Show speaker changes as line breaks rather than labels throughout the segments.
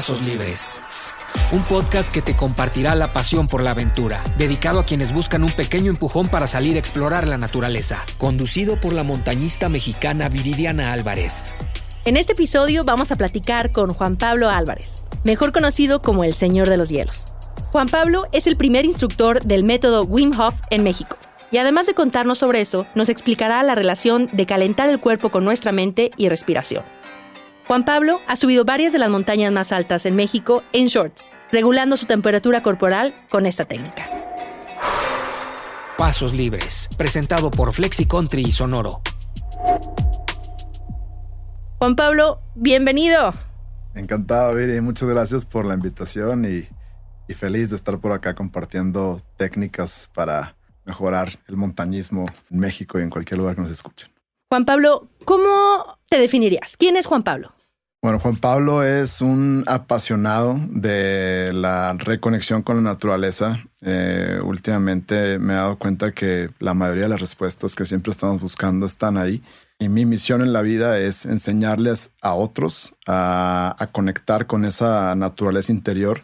Pasos Libres. Un podcast que te compartirá la pasión por la aventura, dedicado a quienes buscan un pequeño empujón para salir a explorar la naturaleza, conducido por la montañista mexicana Viridiana Álvarez.
En este episodio vamos a platicar con Juan Pablo Álvarez, mejor conocido como el Señor de los Hielos. Juan Pablo es el primer instructor del método Wim Hof en México. Y además de contarnos sobre eso, nos explicará la relación de calentar el cuerpo con nuestra mente y respiración. Juan Pablo ha subido varias de las montañas más altas en México en shorts, regulando su temperatura corporal con esta técnica.
Pasos Libres, presentado por Flexi Country y Sonoro.
Juan Pablo, bienvenido.
Encantado, Viri. Muchas gracias por la invitación y, y feliz de estar por acá compartiendo técnicas para mejorar el montañismo en México y en cualquier lugar que nos escuchen.
Juan Pablo, ¿cómo te definirías? ¿Quién es Juan Pablo?
Bueno, Juan Pablo es un apasionado de la reconexión con la naturaleza. Eh, últimamente me he dado cuenta que la mayoría de las respuestas que siempre estamos buscando están ahí. Y mi misión en la vida es enseñarles a otros a, a conectar con esa naturaleza interior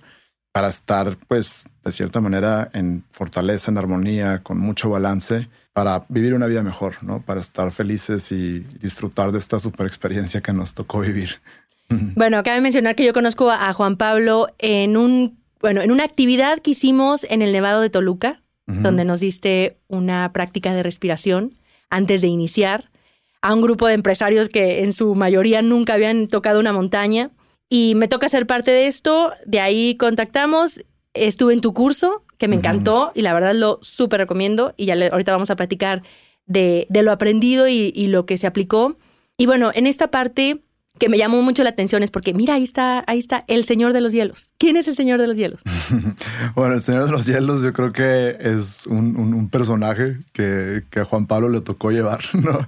para estar, pues, de cierta manera en fortaleza, en armonía, con mucho balance, para vivir una vida mejor, ¿no? Para estar felices y disfrutar de esta super experiencia que nos tocó vivir.
Bueno, cabe mencionar que yo conozco a Juan Pablo en un, bueno, en una actividad que hicimos en el Nevado de Toluca, donde nos diste una práctica de respiración antes de iniciar a un grupo de empresarios que en su mayoría nunca habían tocado una montaña y me toca ser parte de esto. De ahí contactamos, estuve en tu curso, que me encantó y la verdad lo súper recomiendo. Y ya ahorita vamos a platicar de, de lo aprendido y, y, lo que se aplicó. Y bueno, en esta parte que me llamó mucho la atención es porque, mira, ahí está, ahí está el Señor de los Hielos. ¿Quién es el Señor de los Hielos?
bueno, el Señor de los Hielos yo creo que es un, personaje que, que, a Juan Pablo le tocó llevar, ¿no?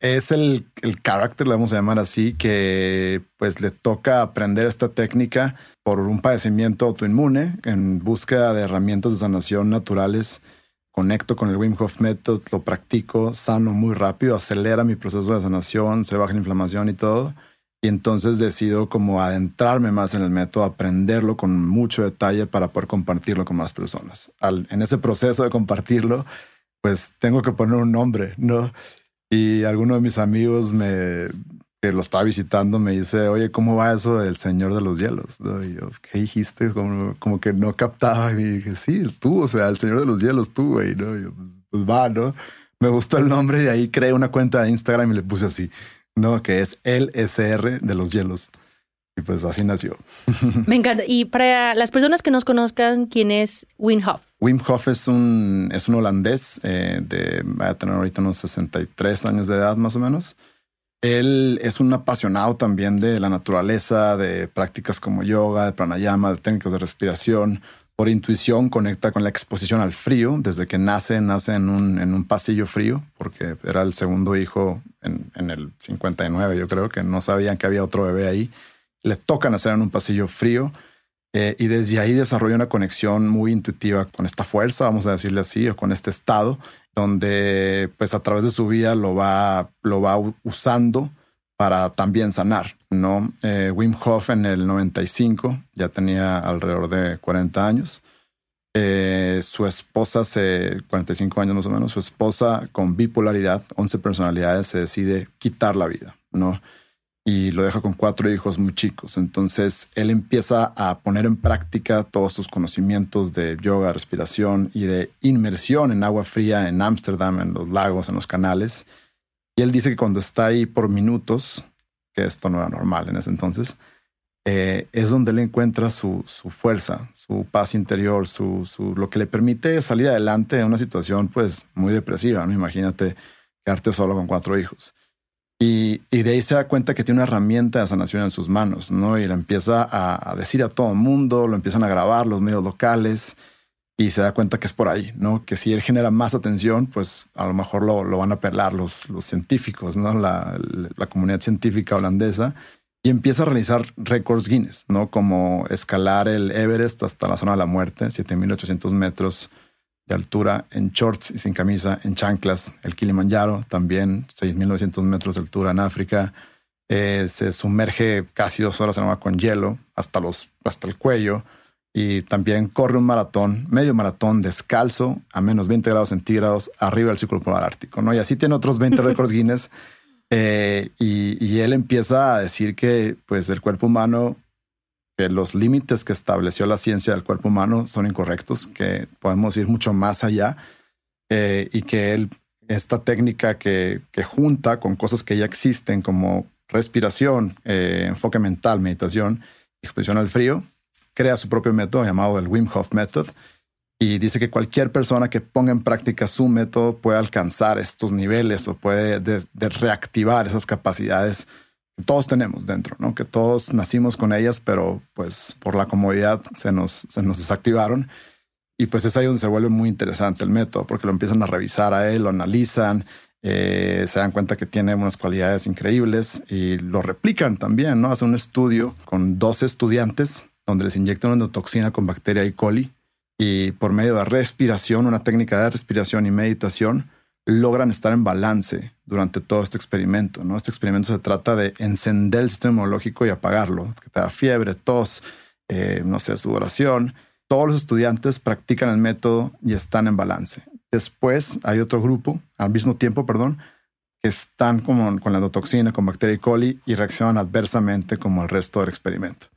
Es el, el carácter, le vamos a llamar así, que pues le toca aprender esta técnica por un padecimiento autoinmune en búsqueda de herramientas de sanación naturales. Conecto con el Wim Hof Method, lo practico, sano muy rápido, acelera mi proceso de sanación, se baja la inflamación y todo y entonces decido como adentrarme más en el método, aprenderlo con mucho detalle para poder compartirlo con más personas. En ese proceso de compartirlo, pues tengo que poner un nombre, ¿no? Y alguno de mis amigos me, que lo estaba visitando me dice, oye, ¿cómo va eso del Señor de los Hielos? ¿No? Y yo, ¿qué dijiste? Como, como, que no captaba. Y dije, sí, tú, o sea, el Señor de los Hielos, tú, güey, ¿no? Y yo, pues, pues va, ¿no? Me gustó el nombre y de ahí creé una cuenta de Instagram y le puse así. ¿No? Que es el SR de los hielos. Y pues así nació.
Me encanta. Y para las personas que nos conozcan, ¿quién es Wim Hof?
Wim Hof es un, es un holandés eh, de, va a tener ahorita unos 63 años de edad más o menos. Él es un apasionado también de la naturaleza, de prácticas como yoga, de pranayama, de técnicas de respiración por intuición conecta con la exposición al frío. Desde que nace, nace en un, en un pasillo frío, porque era el segundo hijo en, en, el 59, yo creo que no sabían que había otro bebé ahí. Le toca nacer en un pasillo frío. Eh, y desde ahí desarrolla una conexión muy intuitiva con esta fuerza, vamos a decirle así, o con este estado, donde pues a través de su vida lo va, lo va usando para también sanar, ¿no? Eh, Wim Hof en el 95 ya tenía alrededor de 40 años. Eh, su esposa, hace 45 años más o menos, su esposa con bipolaridad, 11 personalidades, se decide quitar la vida, ¿no? Y lo deja con cuatro hijos muy chicos. Entonces él empieza a poner en práctica todos sus conocimientos de yoga, respiración y de inmersión en agua fría en Ámsterdam, en los lagos, en los canales y él dice que cuando está ahí por minutos, que esto no era normal en ese entonces, eh, es donde él encuentra su, su fuerza, su paz interior, su, su, lo que le permite salir adelante en una situación pues muy depresiva. ¿no? Imagínate quedarte solo con cuatro hijos. Y, y, de ahí se da cuenta que tiene una herramienta de sanación en sus manos, ¿no? Y la empieza a, a decir a todo el mundo, lo empiezan a grabar los medios locales y se da cuenta que es por ahí, ¿no? Que si él genera más atención, pues a lo mejor lo, lo van a apelar los, los científicos, ¿no? La, la, comunidad científica holandesa y empieza a realizar récords Guinness, ¿no? Como escalar el Everest hasta la zona de la muerte, 7800 metros de altura en shorts y sin camisa, en chanclas, el Kilimanjaro también, 6900 metros de altura en África, eh, se sumerge casi dos horas en agua con hielo hasta, los, hasta el cuello y también corre un maratón, medio maratón descalzo a menos 20 grados centígrados arriba del círculo polar ártico, ¿no? Y así tiene otros 20 récords Guinness. Eh, y, y, él empieza a decir que pues el cuerpo humano, que los límites que estableció la ciencia del cuerpo humano son incorrectos, que podemos ir mucho más allá eh, y que él, esta técnica que, que, junta con cosas que ya existen como respiración, eh, enfoque mental, meditación, exposición al frío, crea su propio método llamado el Wim Hof Method y dice que cualquier persona que ponga en práctica su método puede alcanzar estos niveles o puede reactivar esas capacidades que todos tenemos dentro, ¿no? Que todos nacimos con ellas, pero pues por la comodidad se nos, se nos desactivaron. Y pues es ahí donde se vuelve muy interesante el método, porque lo empiezan a revisar a él, lo analizan, eh, se dan cuenta que tiene unas cualidades increíbles y lo replican también, ¿no? Hace un estudio con dos estudiantes donde les inyectan una toxina con bacteria E. coli y por medio de respiración, una técnica de respiración y meditación, logran estar en balance durante todo este experimento. ¿no? Este experimento se trata de encender el sistema inmunológico y apagarlo, que te da fiebre, tos, eh, no sé, sudoración. Todos los estudiantes practican el método y están en balance. Después hay otro grupo, al mismo tiempo, perdón, que están como con la endotoxina, con bacteria E. coli y reaccionan adversamente como el resto del experimento.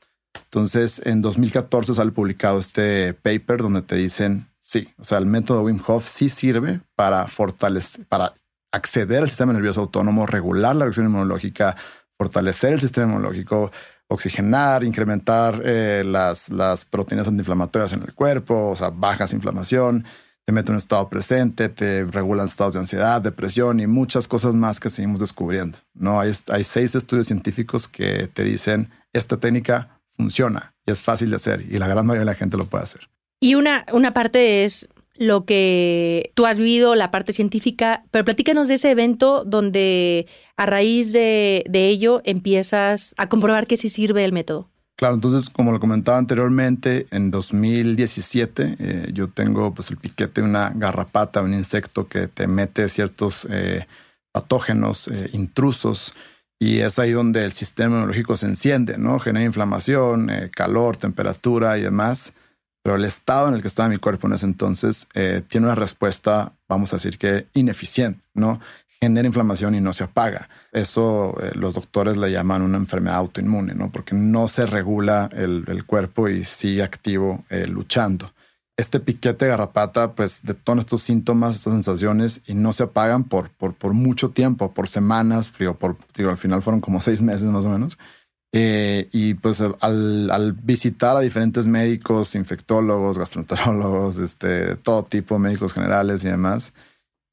Entonces, en 2014 sale publicado este paper donde te dicen, sí, o sea, el método Wim Hof sí sirve para fortalecer, para acceder al sistema nervioso autónomo, regular la reacción inmunológica, fortalecer el sistema inmunológico, oxigenar, incrementar eh, las, proteínas antiinflamatorias en el cuerpo, o sea, bajas inflamación, te mete en un estado presente, te regulan estados de ansiedad, depresión y muchas cosas más que seguimos descubriendo. No hay, hay seis estudios científicos que te dicen esta técnica funciona y es fácil de hacer y la gran mayoría de la gente lo puede hacer.
Y una, una parte es lo que tú has vivido, la parte científica, pero platícanos de ese evento donde a raíz de, ello empiezas a comprobar que sí sirve el método.
Claro, entonces, como lo comentaba anteriormente, en 2017 eh, yo tengo pues el piquete de una garrapata, un insecto que te mete ciertos eh, patógenos eh, intrusos y es ahí donde el sistema inmunológico se enciende, ¿no? Genera inflamación, eh, calor, temperatura y demás. Pero el estado en el que estaba mi cuerpo en ese entonces eh, tiene una respuesta, vamos a decir que ineficiente, ¿no? Genera inflamación y no se apaga. Eso eh, los doctores le llaman una enfermedad autoinmune, ¿no? Porque no se regula el, el cuerpo y sigue activo luchando este piquete de garrapata pues detona estos síntomas, estas sensaciones y no se apagan por, por, por mucho tiempo, por semanas, digo, por, digo, al final fueron como seis meses más o menos. Eh, y pues al, al, visitar a diferentes médicos, infectólogos, gastroenterólogos, este, todo tipo, médicos generales y demás,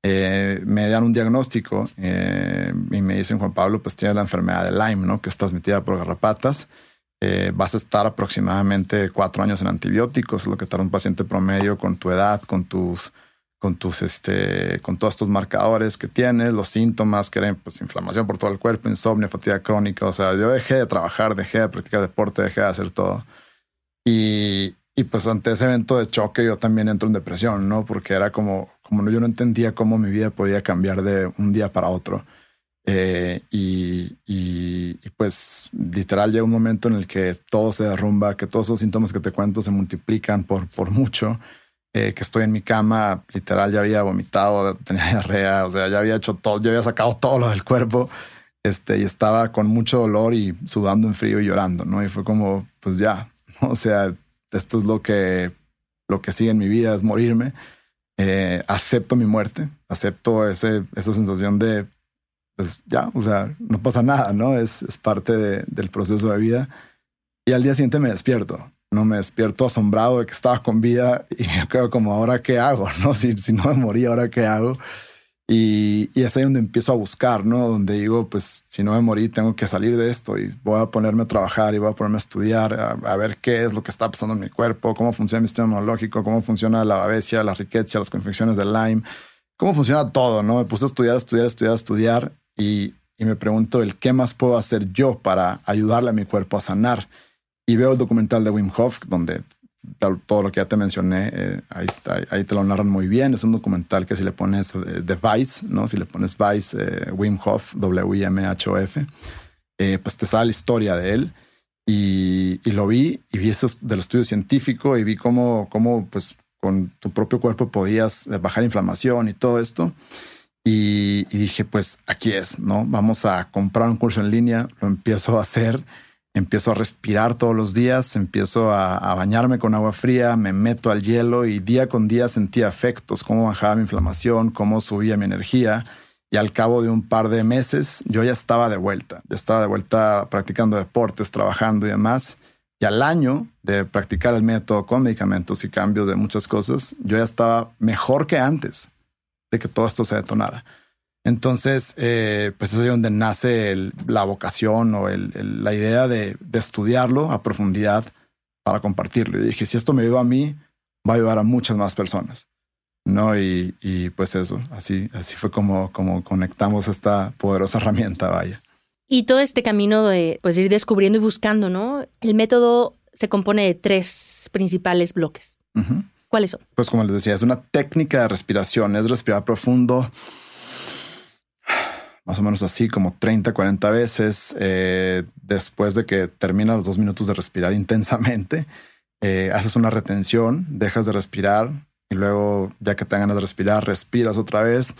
eh, me dan un diagnóstico eh, y me dicen, Juan Pablo, pues tienes la enfermedad de Lyme, ¿no? Que es transmitida por garrapatas. Eh, vas a estar aproximadamente cuatro años en antibióticos, lo que tarda un paciente promedio con tu edad, con tus, con tus, este, con todos estos marcadores que tienes, los síntomas que eran pues inflamación por todo el cuerpo, insomnio, fatiga crónica. O sea, yo dejé de trabajar, dejé de practicar deporte, dejé de hacer todo. Y, y pues ante ese evento de choque yo también entro en depresión, ¿no? Porque era como, como yo no entendía cómo mi vida podía cambiar de un día para otro. Eh, y, y, pues literal llega un momento en el que todo se derrumba, que todos esos síntomas que te cuento se multiplican por, por mucho, eh, que estoy en mi cama, literal ya había vomitado, tenía diarrea, o sea, ya había hecho todo, ya había sacado todo lo del cuerpo, este, y estaba con mucho dolor y sudando en frío y llorando, ¿no? Y fue como, pues ya, o sea, esto es lo que, lo que sigue en mi vida, es morirme. Eh, acepto mi muerte, acepto ese, esa sensación de pues ya, o sea, no pasa nada, ¿no? Es, es parte del proceso de vida. Y al día siguiente me despierto, ¿no? Me despierto asombrado de que estaba con vida y me quedo como, ¿ahora qué hago? ¿No? Si, si no me morí, ¿ahora qué hago? Y, y, es ahí donde empiezo a buscar, ¿no? Donde digo, pues si no me morí, tengo que salir de esto y voy a ponerme a trabajar y voy a ponerme a estudiar, a, ver qué es lo que está pasando en mi cuerpo, cómo funciona mi sistema inmunológico, cómo funciona la babesia, la riqueza, las confecciones de Lyme, cómo funciona todo, ¿no? Me puse a estudiar, estudiar, estudiar, estudiar y, me pregunto el qué más puedo hacer yo para ayudarle a mi cuerpo a sanar. Y veo el documental de Wim Hof, donde todo lo que ya te mencioné, eh, ahí, está, ahí te lo narran muy bien. Es un documental que si le pones eh, de Vice, ¿no? si le pones Vice, eh, Wim Hof, W-I-M-H-O-F, eh, pues te sale la historia de él. Y, lo vi y vi eso del estudio científico y vi cómo, cómo pues con tu propio cuerpo podías eh, bajar inflamación y todo esto. Y, y, dije, pues aquí es, ¿no? Vamos a comprar un curso en línea, lo empiezo a hacer empiezo a respirar todos los días, empiezo a, bañarme con agua fría, me meto al hielo y día con día sentía efectos, cómo bajaba mi inflamación, cómo subía mi energía. Y al cabo de un par de meses yo ya estaba de vuelta, ya estaba de vuelta practicando deportes, trabajando y demás. Y al año de practicar el método con medicamentos y cambios de muchas cosas, yo ya estaba mejor que antes de que todo esto se detonara. Entonces, eh, pues es ahí donde nace la vocación o la idea de, estudiarlo a profundidad para compartirlo. Y dije, si esto me ayuda a mí, va a ayudar a muchas más personas. ¿no? Y, pues eso, así, así fue como, como conectamos esta poderosa herramienta, vaya.
Y todo este camino de pues, ir descubriendo y buscando, ¿no? El método se compone de tres principales bloques. ¿Cuáles son?
Pues como les decía, es una técnica de respiración, es respirar profundo más o menos así como 30, 40 veces eh, después de que terminas los dos minutos de respirar intensamente. Eh, haces una retención, dejas de respirar y luego ya que te ganas de respirar, respiras otra vez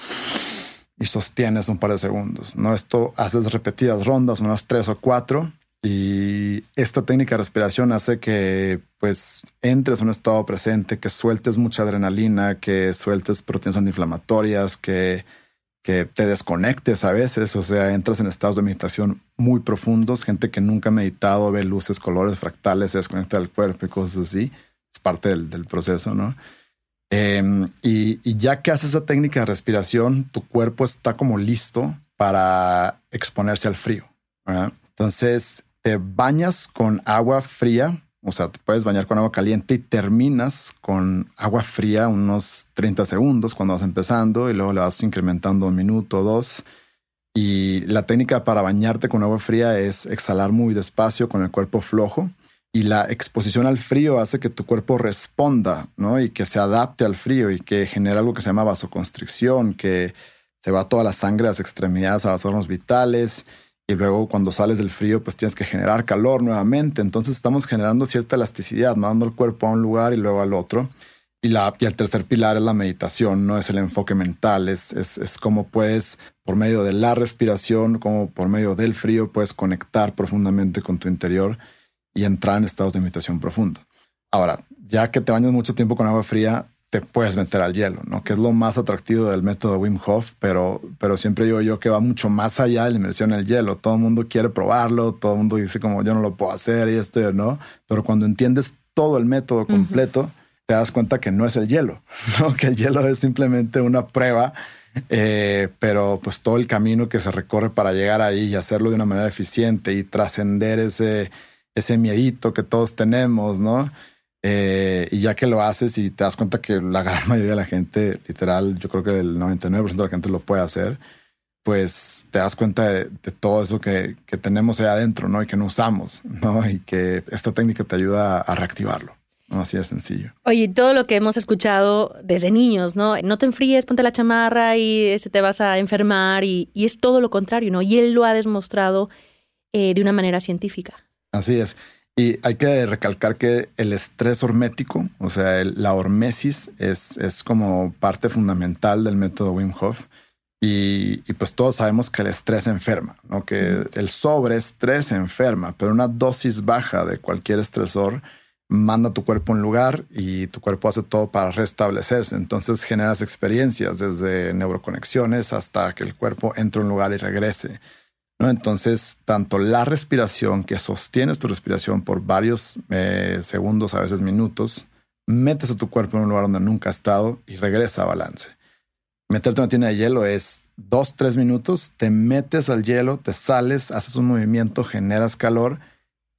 y sostienes un par de segundos. ¿no? Esto haces repetidas rondas, unas tres o cuatro. Y esta técnica de respiración hace que pues entres en un estado presente, que sueltes mucha adrenalina, que sueltes proteínas antiinflamatorias, que que te desconectes a veces, o sea, entras en estados de meditación muy profundos, gente que nunca ha meditado, ve luces, colores fractales, se desconecta del cuerpo y cosas así, es parte del, proceso, ¿no? Em, y, ya que haces esa técnica de respiración, tu cuerpo está como listo para exponerse al frío. Entonces, te bañas con agua fría o sea, te puedes bañar con agua caliente y terminas con agua fría unos 30 segundos cuando vas empezando y luego le vas incrementando un minuto dos. Y la técnica para bañarte con agua fría es exhalar muy despacio con el cuerpo flojo. Y la exposición al frío hace que tu cuerpo responda, ¿no? Y que se adapte al frío y que genera algo que se llama vasoconstricción, que se va toda la sangre a las extremidades, a los órganos vitales y luego cuando sales del frío pues tienes que generar calor nuevamente. Entonces estamos generando cierta elasticidad, mandando el cuerpo a un lugar y luego al otro. Y, la, y el tercer pilar es la meditación, no es el enfoque mental, es, es, es cómo puedes, por medio de la respiración, como por medio del frío, puedes conectar profundamente con tu interior y entrar en estados de meditación profundo. Ahora, ya que te bañas mucho tiempo con agua fría, te puedes meter al hielo, ¿no? Que es lo más atractivo del método Wim Hof, pero, pero siempre digo yo que va mucho más allá de la inmersión en el hielo. Todo el mundo quiere probarlo, todo el mundo dice como yo no lo puedo hacer y esto, ¿no? Pero cuando entiendes todo el método completo, te das cuenta que no es el hielo, ¿no? Que el hielo es simplemente una prueba, eh, pero pues todo el camino que se recorre para llegar ahí y hacerlo de una manera eficiente y trascender ese, ese miedito que todos tenemos, ¿no? Eh, y ya que lo haces y te das cuenta que la gran mayoría de la gente, literal, yo creo que el 99% de la gente lo puede hacer, pues te das cuenta de, todo eso que, que, tenemos ahí adentro, ¿no? Y que no usamos, ¿no? Y que esta técnica te ayuda a reactivarlo. ¿no? Así de sencillo.
Oye, todo lo que hemos escuchado desde niños, ¿no? No te enfríes, ponte la chamarra y te vas a enfermar y, y, es todo lo contrario, ¿no? Y él lo ha demostrado eh, de una manera científica.
Así es. Y hay que recalcar que el estrés hormético, o sea, la hormesis es, es, como parte fundamental del método Wim Hof. Y, y, pues todos sabemos que el estrés enferma, ¿no? que el sobreestrés enferma, pero una dosis baja de cualquier estresor manda a tu cuerpo a un lugar y tu cuerpo hace todo para restablecerse. Entonces generas experiencias desde neuroconexiones hasta que el cuerpo entre a un lugar y regrese. Entonces, tanto la respiración, que sostienes tu respiración por varios eh, segundos, a veces minutos, metes a tu cuerpo en un lugar donde nunca ha estado y regresa a balance. Meterte en una tina de hielo es dos, tres minutos, te metes al hielo, te sales, haces un movimiento, generas calor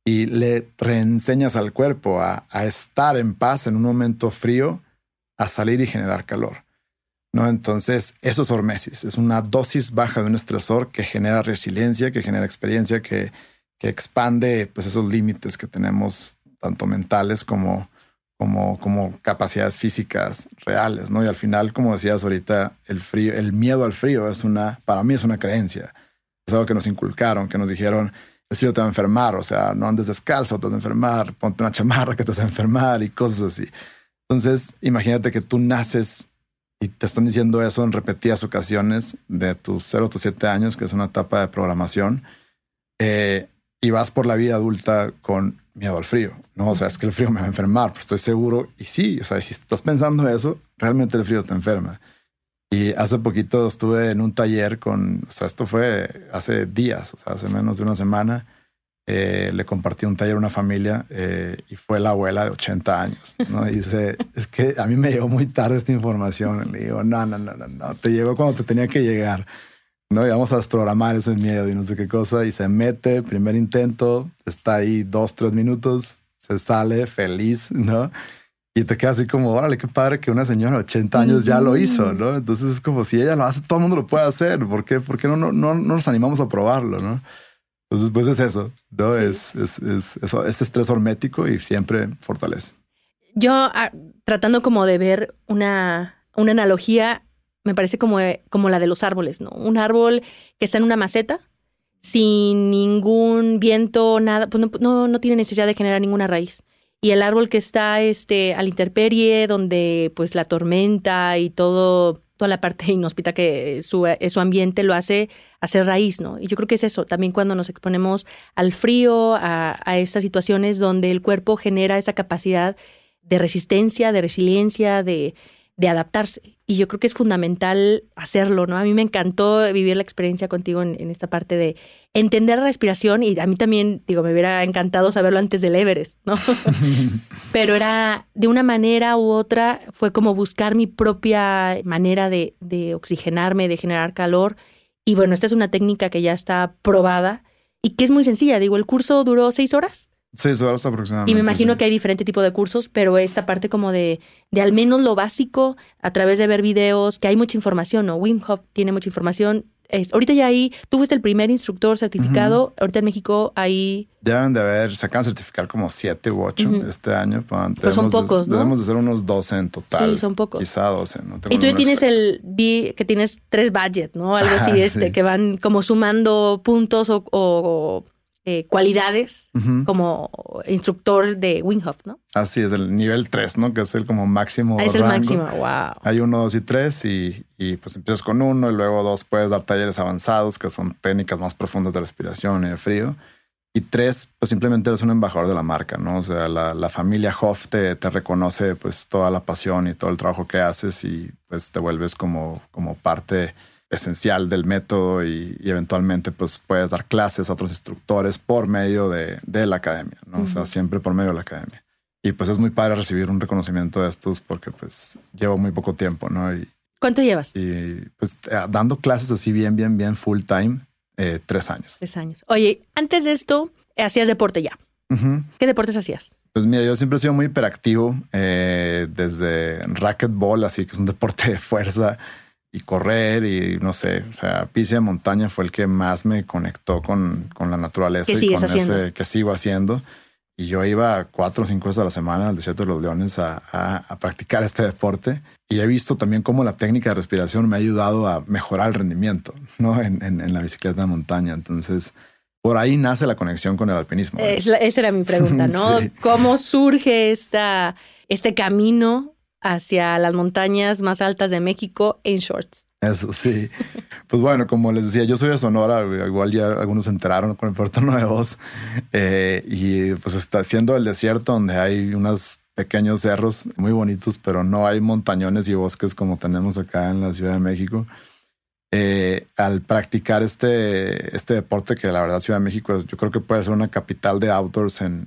y le reenseñas al cuerpo a estar en paz en un momento frío, a salir y generar calor. ¿No? Entonces, eso es hormesis, es una dosis baja de un estresor que genera resiliencia, que genera experiencia, que, que expande pues, esos límites que tenemos, tanto mentales como, como, como capacidades físicas reales, ¿no? Y al final, como decías ahorita, el frío, el miedo al frío es una, para mí es una creencia. Es algo que nos inculcaron, que nos dijeron, el frío te va a enfermar, o sea, no andes descalzo, te vas a enfermar, ponte una chamarra que te vas a enfermar y cosas así. Entonces, imagínate que tú naces y te están diciendo eso en repetidas ocasiones de tus 0 a tus 7 años, que es una etapa de programación, eh, y vas por la vida adulta con miedo al frío, ¿no? O sea, es que el frío me va a enfermar, pero estoy seguro. Y sí, o sea, si estás pensando eso, realmente el frío te enferma. Y hace poquito estuve en un taller con, o sea, esto fue hace días, o sea, hace menos de una semana. Eh, le compartí un taller a una familia eh, y fue la abuela de 80 años. ¿no? Y dice, es que a mí me llegó muy tarde esta información. Le digo, no, no, no, no, no, te llegó cuando te tenía que llegar. ¿no? Y vamos a desprogramar ese miedo y no sé qué cosa. Y se mete, primer intento, está ahí dos, tres minutos, se sale feliz, ¿no? Y te queda así como, órale, qué padre que una señora de 80 años ya lo hizo, ¿no? Entonces es como si ella lo hace, todo el mundo lo puede hacer. ¿Por qué, ¿Por qué no, no, no, nos animamos a probarlo, no? Entonces, pues es eso, ¿no? Es, es, es, eso, es estrés hormético y siempre fortalece.
Yo, ah, tratando como de ver una, una analogía, me parece como, como la de los árboles, ¿no? Un árbol que está en una maceta, sin ningún viento, nada, pues no, no, no tiene necesidad de generar ninguna raíz y el árbol que está este, a la intemperie, donde pues la tormenta y todo, toda la parte inhóspita que su, su ambiente lo hace hacer raíz, ¿no? Y yo creo que es eso, también cuando nos exponemos al frío, a, a estas situaciones donde el cuerpo genera esa capacidad de resistencia, de resiliencia, de, de adaptarse. Y yo creo que es fundamental hacerlo, ¿no? A mí me encantó vivir la experiencia contigo en, esta parte de entender la respiración y a mí también, digo, me hubiera encantado saberlo antes del Everest, ¿no? Pero era de una manera u otra, fue como buscar mi propia manera de, de oxigenarme, de generar calor. Y bueno, esta es una técnica que ya está probada y que es muy sencilla. Digo, el curso duró seis horas.
Seis horas aproximadamente.
Y me imagino que hay diferente tipo de cursos, pero esta parte como de, de al menos lo básico a través de ver videos, que hay mucha información, ¿no? Wim Hof tiene mucha información. Es, ahorita ya ahí, tú fuiste el primer instructor certificado. Ahorita en México ahí.
Deben de haber, se acaban de certificar como siete u ocho este año.
Pues son pocos,
¿no? Debemos de ser unos 12 en total.
Sí, son pocos.
Quizá 12. No
y tú ya tienes el, vi que tienes tres budget, ¿no? Algo así, este, que van como sumando puntos o, o eh, cualidades como instructor de Winghoff, ¿no?
Así es, el nivel 3, ¿no? Que es el como máximo.
es el máximo, wow.
Hay uno, dos y tres y, y, pues empiezas con uno y luego dos puedes dar talleres avanzados que son técnicas más profundas de respiración y de frío. Y tres, pues simplemente eres un embajador de la marca, ¿no? O sea, la, la familia Hoff te, te, reconoce pues toda la pasión y todo el trabajo que haces y pues te vuelves como, como parte esencial del método y, eventualmente pues puedes dar clases a otros instructores por medio de, la academia, ¿no? O sea, siempre por medio de la academia. Y pues es muy padre recibir un reconocimiento de estos porque pues llevo muy poco tiempo, ¿no? Y,
¿Cuánto llevas?
Y pues eh, dando clases así bien, bien, bien full time, eh, tres años.
Tres años. Oye, antes de esto, hacías deporte ya. ¿Qué deportes hacías?
Pues mira, yo siempre he sido muy hiperactivo, eh, desde racquetball, así que es un deporte de fuerza, y correr y no sé, o sea, pise de montaña fue el que más me conectó con, con la naturaleza y con ese que sigo haciendo. Y yo iba cuatro o cinco veces a la semana al desierto de los leones a, a, practicar este deporte. Y he visto también cómo la técnica de respiración me ha ayudado a mejorar el rendimiento ¿no? en, en, la bicicleta de montaña. Entonces, por ahí nace la conexión con el alpinismo.
esa era mi pregunta, ¿no? ¿Cómo surge esta, este camino hacia las montañas más altas de México en shorts.
Eso sí. Pues bueno, como les decía, yo soy de Sonora, igual ya algunos se enteraron con el Puerto Nuevos, eh, y pues está haciendo el desierto donde hay unos pequeños cerros muy bonitos, pero no hay montañones y bosques como tenemos acá en la Ciudad de México. Eh, al practicar este, este deporte que la verdad Ciudad de México yo creo que puede ser una capital de outdoors en,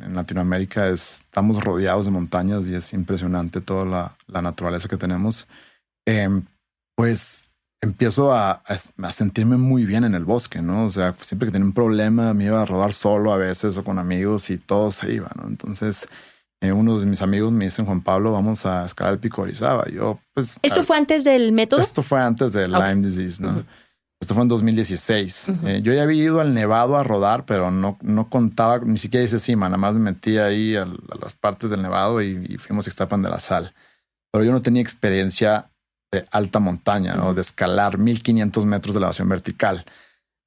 en, Latinoamérica. estamos rodeados de montañas y es impresionante toda la, la naturaleza que tenemos. Em, pues empiezo a, a, sentirme muy bien en el bosque, ¿no? O sea, siempre que tenía un problema me iba a rodar solo a veces o con amigos y todo se iba, ¿no? Entonces eh, uno de mis amigos me dicen, Juan Pablo, vamos a escalar el pico Orizaba. Yo, pues.
¿Esto fue antes del método?
Esto fue antes del Lyme disease, ¿no? Esto fue en 2016. Eh, yo ya había ido al Nevado a rodar, pero no, no contaba, ni siquiera hice cima, nada más me metí ahí a, las partes del Nevado y, y fuimos a Ixtapan de la Sal. Pero yo no tenía experiencia de alta montaña, ¿no? De escalar 1500 metros de elevación vertical.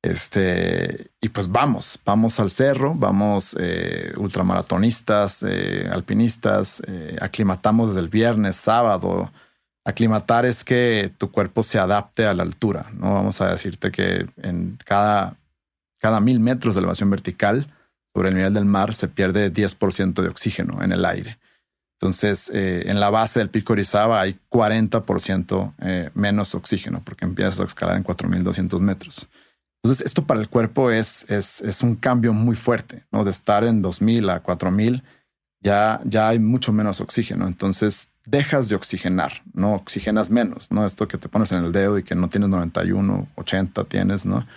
Este, y pues vamos, vamos al cerro, vamos eh, ultramaratonistas, eh, alpinistas, eh, aclimatamos desde el viernes, sábado. Aclimatar es que tu cuerpo se adapte a la altura, ¿no? Vamos a decirte que en cada, cada mil metros de elevación vertical sobre el nivel del mar se pierde 10% de oxígeno en el aire. Entonces, en la base del pico Orizaba hay 40% menos oxígeno porque empiezas a escalar en 4.200 metros. Entonces, esto para el cuerpo es, es, un cambio muy fuerte, ¿no? De estar en 2000 a 4000, ya, ya hay mucho menos oxígeno. Entonces, dejas de oxigenar, no oxigenas menos, ¿no? Esto que te pones en el dedo y que no tienes 91, 80 tienes, ¿no?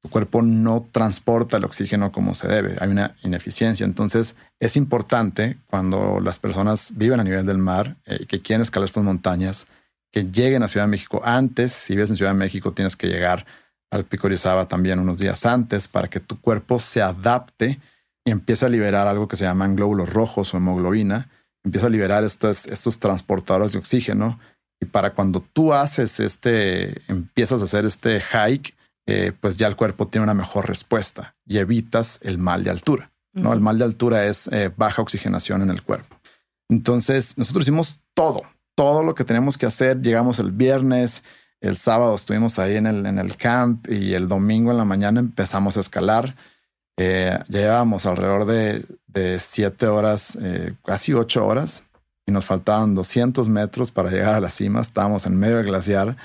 Tu cuerpo no transporta el oxígeno como se debe, hay una ineficiencia. Entonces, es importante cuando las personas viven a nivel del mar y eh, que quieren escalar estas montañas, que lleguen a Ciudad de México antes. Si vives en Ciudad de México, tienes que llegar al picorizaba también unos días antes para que tu cuerpo se adapte y empiece a liberar algo que se llaman glóbulos rojos o hemoglobina. Empieza a liberar estos, estos transportadores de oxígeno. Y para cuando tú haces este, empiezas a hacer este hike, eh, pues ya el cuerpo tiene una mejor respuesta y evitas el mal de altura. ¿no? El mal de altura es eh, baja oxigenación en el cuerpo. Entonces, nosotros hicimos todo, todo lo que tenemos que hacer. Llegamos el viernes, el sábado estuvimos ahí en el, en el camp y el domingo en la mañana empezamos a escalar. Eh, ya llevábamos alrededor de, de siete horas, eh, casi ocho horas, y nos faltaban 200 metros para llegar a la cima. Estábamos en medio del glaciar,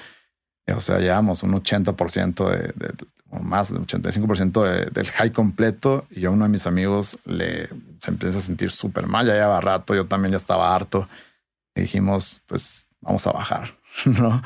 o sea, llevamos un 80% de, de, o más del 85% de, del high completo. Y a uno de mis amigos le se empieza a sentir súper mal. Ya llevaba rato, yo también ya estaba harto. Y dijimos, pues vamos a bajar, ¿no?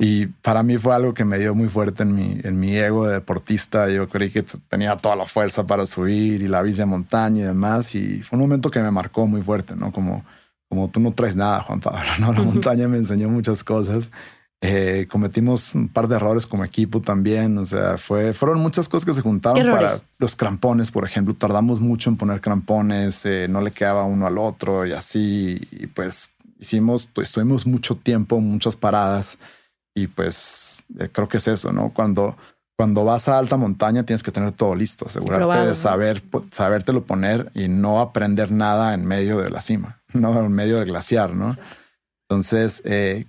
Y para mí fue algo que me dio muy fuerte en mi, en mi ego de deportista. Yo creí que tenía toda la fuerza para subir y la bici de montaña y demás. Y fue un momento que me marcó muy fuerte, ¿no? Como, como tú no traes nada, Juan Pablo, ¿no? La montaña me enseñó muchas cosas. Eh, cometimos un par de errores como equipo también. O sea, fue, fueron muchas cosas que se juntaron para los crampones, por ejemplo. Tardamos mucho en poner crampones, eh, no le quedaba uno al otro y así. Y pues hicimos, pues, estuvimos mucho tiempo, muchas paradas. Y pues eh, creo que es eso, ¿no? Cuando, cuando vas a alta montaña tienes que tener todo listo, asegurarte de saber, sabértelo poner y no aprender nada en medio de la cima, no en medio del glaciar, ¿no? Entonces, eh,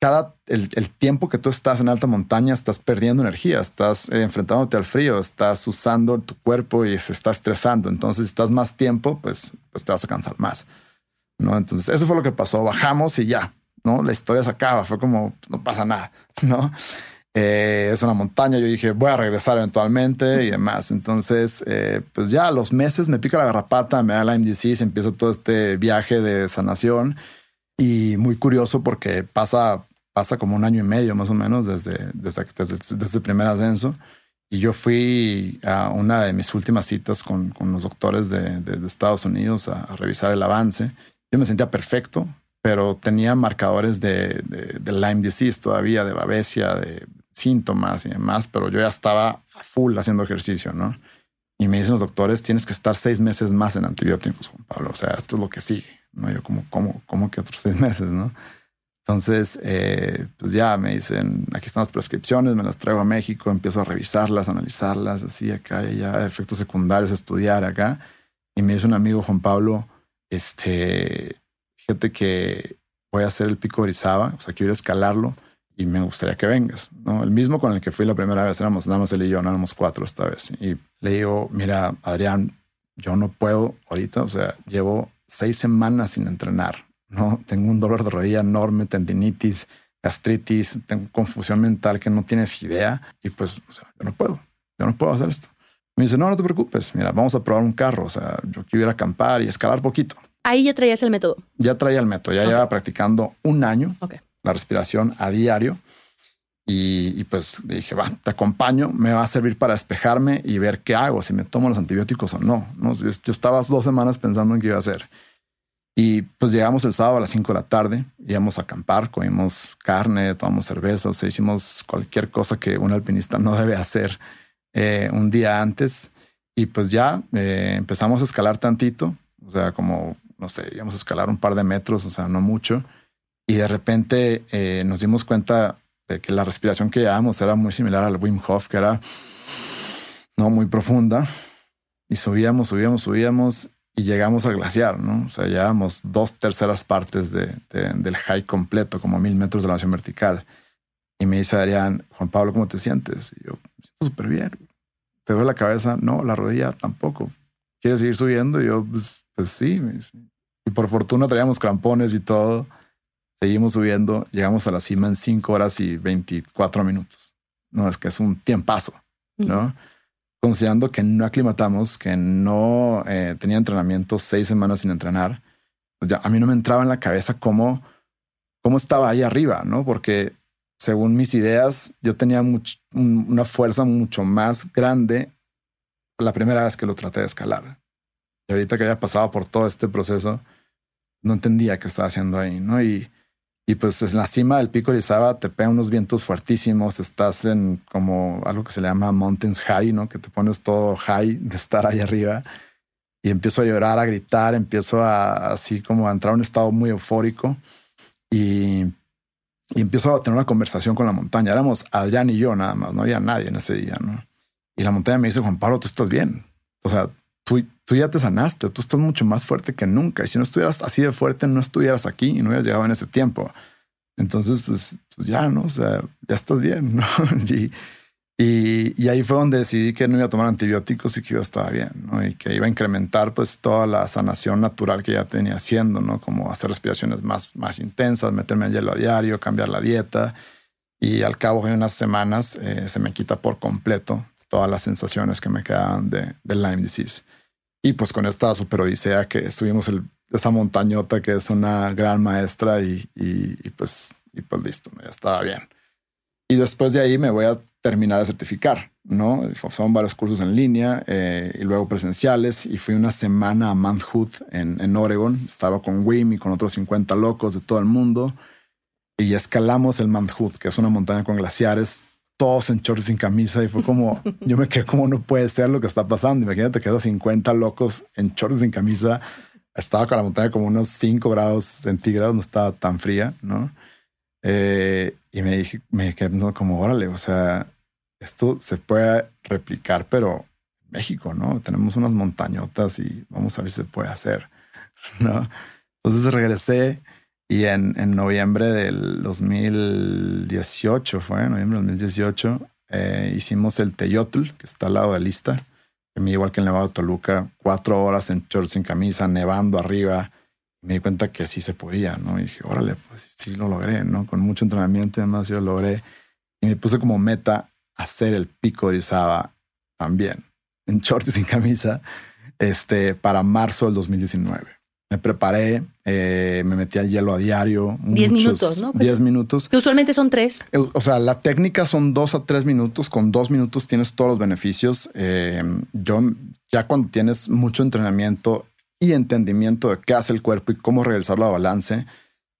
cada el, el, tiempo que tú estás en alta montaña estás perdiendo energía, estás eh, enfrentándote al frío, estás usando tu cuerpo y se está estresando. Entonces, si estás más tiempo, pues, pues te vas a cansar más. ¿no? Entonces, eso fue lo que pasó. Bajamos y ya, ¿no? La historia se acaba, fue como, pues, no pasa nada, ¿no? Eh, es una montaña, yo dije, voy a regresar eventualmente y demás. Entonces, eh, pues ya los meses me pica la garrapata, me da la MDC, empieza todo este viaje de sanación y muy curioso porque pasa, pasa como un año y medio más o menos desde, desde, desde, el primer ascenso. Y yo fui a una de mis últimas citas con, con los doctores de, de, Estados Unidos a revisar el avance. Yo me sentía perfecto, pero tenía marcadores de, de, Lyme disease todavía, de babesia, de síntomas y demás, pero yo ya estaba a full haciendo ejercicio, ¿no? Y me dicen los doctores, tienes que estar seis meses más en antibióticos, Juan Pablo. O sea, esto es lo que sigue, ¿no? Yo como, como, como que otros seis meses, ¿no? Entonces, eh, pues ya me dicen, aquí están las prescripciones, me las traigo a México, empiezo a revisarlas, analizarlas, así acá, y efectos secundarios, estudiar acá. Y me dice un amigo, Juan Pablo, este, fíjate que voy a hacer el pico Orizaba, o sea, quiero escalarlo y me gustaría que vengas, ¿no? El mismo con el que fui la primera vez, éramos nada más él y yo, no éramos cuatro esta vez. Y le digo, mira, Adrián, yo no puedo ahorita, o sea, llevo seis semanas sin entrenar, ¿no? Tengo un dolor de rodilla enorme, tendinitis, gastritis, tengo confusión mental que no tienes idea y pues, o sea, yo no puedo, yo no puedo hacer esto. Me dice, no, no te preocupes, mira, vamos a probar un carro, o sea, yo quiero ir a acampar y escalar poquito.
Ahí ya traías el método.
Ya traía el método, ya llevaba practicando un año la respiración a diario. Y, pues dije, va, te acompaño, me va a servir para despejarme y ver qué hago, si me tomo los antibióticos o no. ¿no? Yo, estaba dos semanas pensando en qué iba a hacer. Y pues llegamos el sábado a las 5 de la tarde, íbamos a acampar, comimos carne, tomamos cerveza, o sea, hicimos cualquier cosa que un alpinista no debe hacer eh, un día antes. Y pues ya eh, empezamos a escalar tantito, o sea, como no sé, íbamos a escalar un par de metros, o sea, no mucho. Y de repente eh, nos dimos cuenta de que la respiración que llevábamos era muy similar al Wim Hof, que era no muy profunda. Y subíamos, subíamos, subíamos y llegamos al glaciar, ¿no? O sea, llevábamos dos terceras partes de, del high completo, como mil metros de elevación vertical. Y me dice Adrián, Juan Pablo, ¿cómo te sientes? Y yo, me siento súper bien. ¿Te duele la cabeza? No, la rodilla tampoco. ¿Quieres seguir subiendo? Y yo, pues, pues sí. Y por fortuna traíamos crampones y todo. Seguimos subiendo, llegamos a la cima en 5 horas y 24 minutos. No, es que es un tiempazo, ¿no? Considerando que no aclimatamos, que no eh, tenía entrenamiento seis semanas sin entrenar, pues ya a mí no me entraba en la cabeza cómo, cómo estaba ahí arriba, ¿no? Porque según mis ideas, yo tenía una fuerza mucho más grande la primera vez que lo traté de escalar. Y ahorita que había pasado por todo este proceso, no entendía qué estaba haciendo ahí, ¿no? Y, y pues en la cima del pico Orizaba te pegan unos vientos fuertísimos, estás en como algo que se le llama mountains high, ¿no? Que te pones todo high de estar ahí arriba. Y empiezo a llorar, a gritar, empiezo a así como a entrar a un estado muy eufórico y, y empiezo a tener una conversación con la montaña. Éramos Adrián y yo nada más, no había nadie en ese día, ¿no? Y la montaña me dice, Juan Pablo, tú estás bien. O sea, tú, tú ya te sanaste, tú estás mucho más fuerte que nunca. Y si no estuvieras así de fuerte, no estuvieras aquí y no hubieras llegado en ese tiempo. Entonces, pues, pues ya, ¿no? O sea, ya estás bien, ¿no? y, y, ahí fue donde decidí que no iba a tomar antibióticos y que yo estaba bien, ¿no? Y que iba a incrementar pues toda la sanación natural que ya tenía haciendo, ¿no? Como hacer respiraciones más, más intensas, meterme en hielo a diario, cambiar la dieta. Y al cabo de unas semanas eh, se me quita por completo todas las sensaciones que me quedaban de, Lyme disease. Y pues con esta super odisea que subimos el, esa montañota que es una gran maestra y, y, pues, y pues listo, ya estaba bien. Y después de ahí me voy a terminar de certificar, ¿no? Son varios cursos en línea eh, y luego presenciales y fui una semana a Mount Hood en, en Oregon. Estaba con Wim y con otros 50 locos de todo el mundo y escalamos el Mount Hood, que es una montaña con glaciares todos en shorts sin camisa y fue como, yo me quedé como no puede ser lo que está pasando. Imagínate que esos 50 locos en shorts sin camisa. Estaba con la montaña como unos 5 grados centígrados, no estaba tan fría, ¿no? Eh, y me dije, me quedé pensando como, órale, o sea, esto se puede replicar, pero en México, ¿no? Tenemos unas montañotas y vamos a ver si se puede hacer, ¿no? Entonces regresé y en, en noviembre del 2018, fue noviembre del 2018, eh, hicimos el Teyotl, que está al lado de Lista. Que me igual que el Nevado de Toluca, cuatro horas en shorts sin camisa, nevando arriba. Me di cuenta que sí se podía, ¿no? Y dije, órale, pues sí lo logré, ¿no? Con mucho entrenamiento y demás, yo lo logré. Y me puse como meta hacer el pico de Orizaba también, en shorts sin camisa, este, para marzo del 2019 me preparé, eh, me metí al hielo a diario.
Diez minutos, ¿no?
Diez minutos.
Que usualmente son tres.
Eh, o sea, la técnica son dos a tres minutos. Con dos minutos tienes todos los beneficios. Eh, yo ya cuando tienes mucho entrenamiento y entendimiento de qué hace el cuerpo y cómo regresarlo a balance,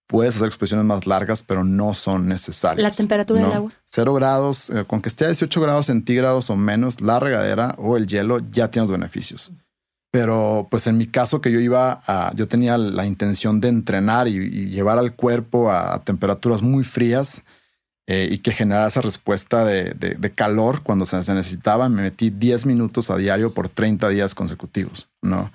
puedes hacer expresiones más largas, pero no son necesarias.
La temperatura del agua.
Cero grados, con que esté a 18 grados centígrados o menos, la regadera o el hielo ya tiene los beneficios. Pero pues en mi caso que yo iba a, yo tenía la intención de entrenar y, llevar al cuerpo a, temperaturas muy frías eh, y que generara esa respuesta de, calor cuando se, necesitaba. Me metí 10 minutos a diario por 30 días consecutivos, ¿no?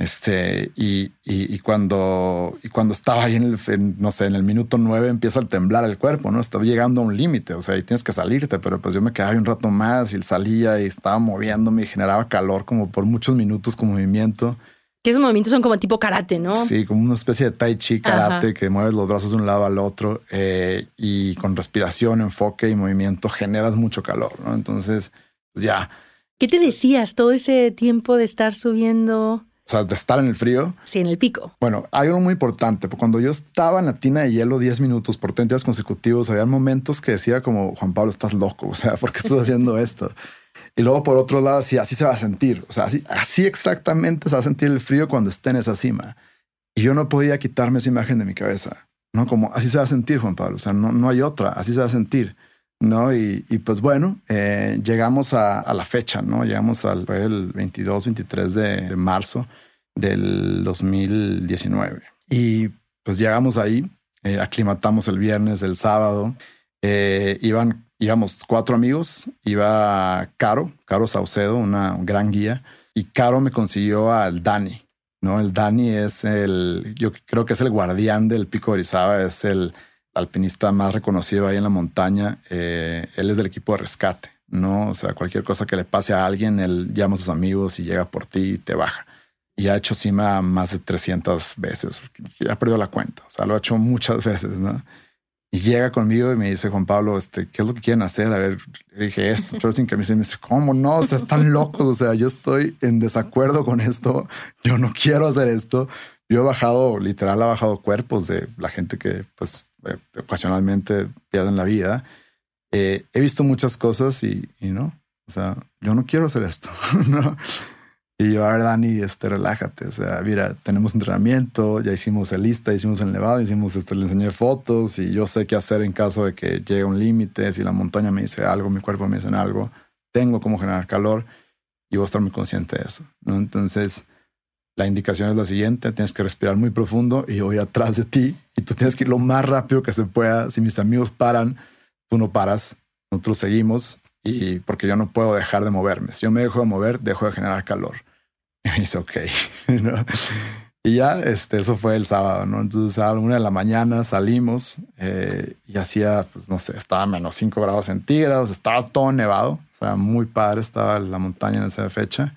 Este, y, y, cuando, y cuando estaba ahí en el, no sé, en el minuto nueve empieza a temblar el cuerpo, ¿no? Estaba llegando a un límite, o sea, ahí tienes que salirte, pero pues yo me quedaba un rato más y salía y estaba moviéndome y generaba calor como por muchos minutos con movimiento.
Que esos movimientos son como tipo karate, ¿no?
Sí, como una especie de tai chi karate que mueves los brazos de un lado al otro eh, y con respiración, enfoque y movimiento generas mucho calor, ¿no? Entonces, pues ya.
¿Qué te decías todo ese tiempo de estar subiendo?
O sea, de estar en el frío.
Sí, en el pico.
Bueno, hay algo muy importante. Cuando yo estaba en la tina de hielo 10 minutos por 30 días consecutivos, había momentos que decía como, Juan Pablo, estás loco. O sea, ¿por qué estás haciendo esto? Y luego por otro lado, sí, así se va a sentir. O sea, así, así exactamente se va a sentir el frío cuando esté en esa cima. Y yo no podía quitarme esa imagen de mi cabeza. No como así se va a sentir, Juan Pablo. O sea, no, no hay otra. Así se va a sentir. ¿No? Y, pues bueno, eh, llegamos a, la fecha, ¿no? Llegamos al el 22, 23 de, marzo del 2019. Y pues llegamos ahí, eh, aclimatamos el viernes, el sábado, Eh, iban, íbamos cuatro amigos, iba Caro, Caro Saucedo, una gran guía, y Caro me consiguió al Dani, ¿no? El Dani es el, yo creo que es el guardián del Pico de Orizaba, es el alpinista más reconocido ahí en la montaña. Eh, él es del equipo de rescate, ¿no? O sea, cualquier cosa que le pase a alguien, él llama a sus amigos y llega por ti y te baja. Y ha hecho cima más de 300 veces. Ya perdido la cuenta. O sea, lo ha hecho muchas veces, ¿no? Y llega conmigo y me dice, Juan Pablo, este, ¿qué es lo que quieren hacer? A ver, dije esto, pero sin camisa. Y me dice, ¿cómo no? O sea, están locos. O sea, yo estoy en desacuerdo con esto. Yo no quiero hacer esto. Yo he bajado, literal, ha bajado cuerpos de la gente que, pues, eh, ocasionalmente pierden la vida. Eh, he visto muchas cosas y, y, no. O sea, yo no quiero hacer esto. ¿no? Y yo, a ver, Dani, este, relájate. O sea, mira, tenemos entrenamiento, ya hicimos el lista, hicimos el nevado, hicimos este, le enseñé fotos y yo sé qué hacer en caso de que llegue un límite. Si la montaña me dice algo, mi cuerpo me dice algo, tengo cómo generar calor y voy a estar muy consciente de eso. ¿no? Entonces, la indicación es la siguiente: tienes que respirar muy profundo y yo voy atrás de ti y tú tienes que ir lo más rápido que se pueda. Si mis amigos paran, tú no paras, nosotros seguimos y porque yo no puedo dejar de moverme. Si yo me dejo de mover, dejo de generar calor. Y me dice, ok. Y ya, este, eso fue el sábado, ¿no? Entonces a la una de la mañana salimos eh, y hacía, pues no sé, estaba menos 5 grados centígrados, estaba todo nevado, o sea, muy padre estaba la montaña en esa fecha.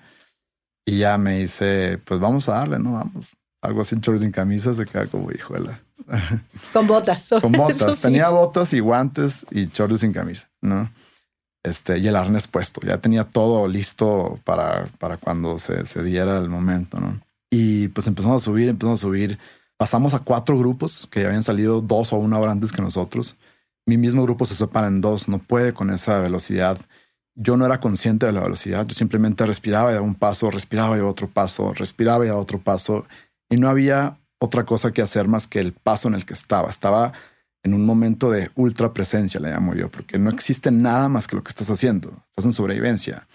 Y ya me dice, pues vamos a darle, ¿no? Vamos. Algo así, chorros sin camisa, se queda como hijuela.
Con botas.
Con botas. Tenía botas y guantes y chorros sin camisa, ¿no? este, y el arnés puesto. Ya tenía todo listo para, para cuando se, se diera el momento, ¿no? Y pues empezamos a subir, empezamos a subir. Pasamos a cuatro grupos que ya habían salido dos o una hora antes que nosotros. Mi mismo grupo se separa en dos, no puede con esa velocidad. Yo no era consciente de la velocidad, yo simplemente respiraba y daba un paso, respiraba y otro paso, respiraba y daba otro paso. Y no había otra cosa que hacer más que el paso en el que estaba. Estaba en un momento de ultra presencia, le llamo yo, porque no existe nada más que lo que estás haciendo. Estás en sobrevivencia.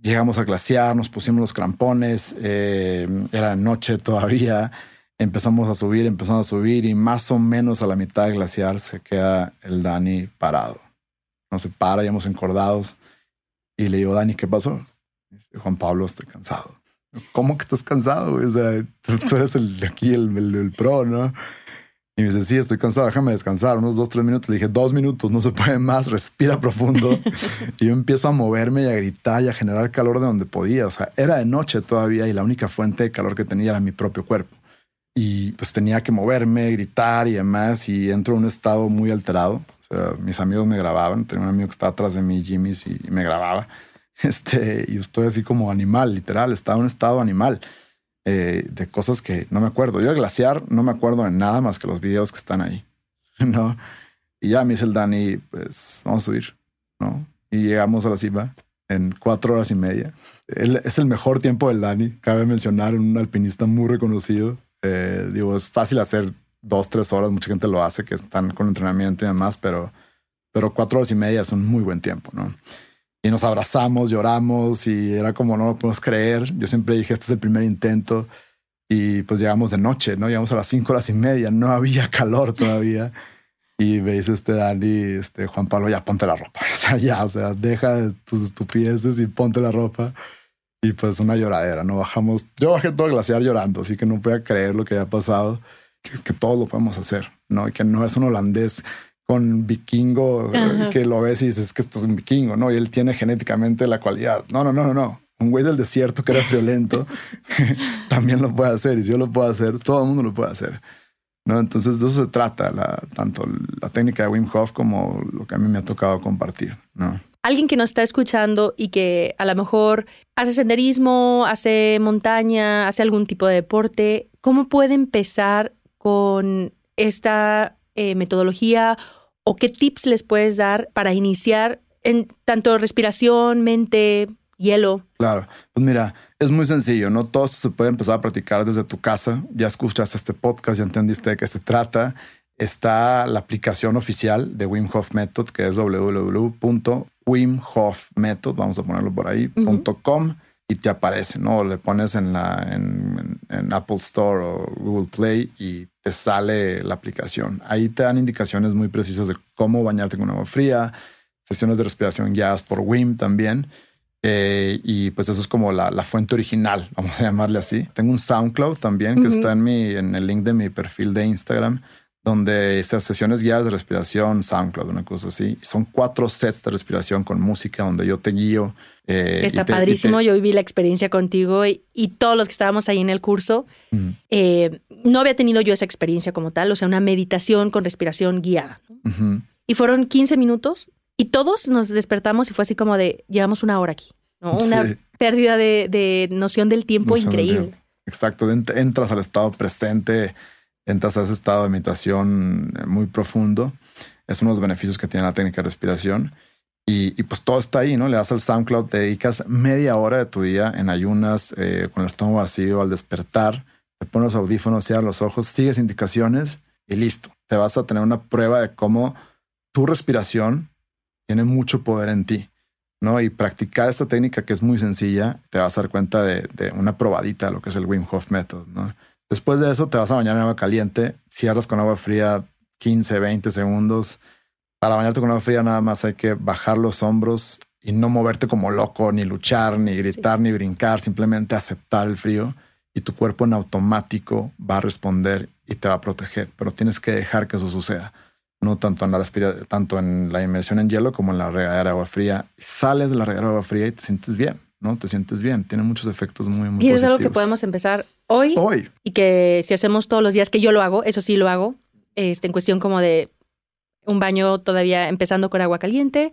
Llegamos a glaciar, nos pusimos los crampones, eh, era noche todavía, empezamos a subir, empezamos a subir y más o menos a la mitad del glaciar se queda el Dani parado. No se para, íbamos encordados y le digo, Dani, ¿qué pasó? Dice, Juan Pablo, estoy cansado. ¿Cómo que estás cansado? O sea, tú, eres el aquí, el, el, el pro, ¿no? Y me dice, sí, estoy cansado, déjame descansar, unos dos, tres minutos. Le dije, dos minutos, no se puede más, respira profundo. y yo empiezo a moverme y a gritar y a generar calor de donde podía. O sea, era de noche todavía y la única fuente de calor que tenía era mi propio cuerpo. Y pues tenía que moverme, gritar y demás. Y entro en un estado muy alterado. Sea, mis amigos me grababan. Tenía un amigo que estaba atrás de mí, Jimmy, y me grababa. Este, y estoy así como animal, literal, estaba en un estado animal. Eh, de cosas que no me acuerdo. Yo al glaciar no me acuerdo de nada más que los videos que están ahí, ¿no? Y ya me dice el Dani, pues vamos a subir, ¿no? Y llegamos a la cima en cuatro horas y media. Es el mejor tiempo del Dani, cabe mencionar, un alpinista muy reconocido. Eh, digo, es fácil hacer dos, tres horas, mucha gente lo hace, que están con entrenamiento y demás, pero, pero cuatro horas y media es un muy buen tiempo, ¿no? y nos abrazamos, lloramos y era como no lo podemos creer. Yo siempre dije, este es el primer intento y pues llegamos de noche, ¿no? Llegamos a las cinco horas y media, no había calor todavía. Y me dice este Dani, este Juan Pablo, ya ponte la ropa. O sea, ya, o sea, deja tus estupideces y ponte la ropa. Y pues una lloradera, ¿no? Bajamos, yo bajé todo el glaciar llorando, así que no podía creer lo que había pasado, que, que todo lo podemos hacer, ¿no? Y que no es un holandés con vikingo que lo ves y dices que esto es un vikingo, ¿no? Y él tiene genéticamente la cualidad. No, no, no, no, no. Un güey del desierto que era friolento también lo puede hacer. Y si yo lo puedo hacer, todo el mundo lo puede hacer. ¿no? Entonces de eso se trata, la, tanto la técnica de Wim Hof como lo que a mí me ha tocado compartir. ¿no?
Alguien que nos está escuchando y que a lo mejor hace senderismo, hace montaña, hace algún tipo de deporte, ¿cómo puede empezar con esta eh, metodología o qué tips les puedes dar para iniciar en tanto respiración, mente, hielo?
Claro, pues mira, es muy sencillo, ¿no? Todo se puede empezar a practicar desde tu casa. Ya escuchas este podcast, ya entendiste de qué se trata. Está la aplicación oficial de Wim Hof Method, que es www.wimhofmethod, vamos a ponerlo por ahí, .com. y te aparece, ¿no? Le pones en la en, en, Apple Store o Google Play y te sale la aplicación. Ahí te dan indicaciones muy precisas de cómo bañarte con agua fría, sesiones de respiración guiadas por WIM también. Eh, y pues eso es como la, la, fuente original, vamos a llamarle así. Tengo un SoundCloud también que está en mi en el link de mi perfil de Instagram donde esas sesiones guiadas de respiración, SoundCloud, una cosa así. Son cuatro sets de respiración con música donde yo te guío.
Eh, Está padrísimo. Yo viví la experiencia contigo y, todos los que estábamos ahí en el curso. Eh, no había tenido yo esa experiencia como tal, o sea, una meditación con respiración guiada. Y fueron 15 minutos y todos nos despertamos y fue así como de, llevamos una hora aquí. Una pérdida de, noción del tiempo increíble.
Exacto, entras al estado presente entras a ese estado de meditación muy profundo. Es uno de los beneficios que tiene la técnica de respiración. Y, pues todo está ahí, ¿no? Le das al SoundCloud, te dedicas media hora de tu día en ayunas, eh, con el estómago vacío, al despertar, te pones los audífonos, cierras los ojos, sigues indicaciones y listo. Te vas a tener una prueba de cómo tu respiración tiene mucho poder en ti, ¿no? Y practicar esta técnica que es muy sencilla, te vas a dar cuenta de, de una probadita de lo que es el Wim Hof Method, ¿no? Después de eso te vas a bañar en agua caliente, cierras con agua fría 15, 20 segundos. Para bañarte con agua fría nada más hay que bajar los hombros y no moverte como loco, ni luchar, ni gritar, ni brincar, simplemente aceptar el frío y tu cuerpo en automático va a responder y te va a proteger, pero tienes que dejar que eso suceda. No tanto en la tanto en la inmersión en hielo como en la regadera de agua fría. Sales de la regadera de agua fría y te sientes bien. ¿no? Te sientes bien. Tiene muchos efectos muy, muy
Y es algo que podemos empezar hoy.
Hoy.
Y que si hacemos todos los días, que yo lo hago, eso sí lo hago, este, en cuestión como de un baño todavía empezando con agua caliente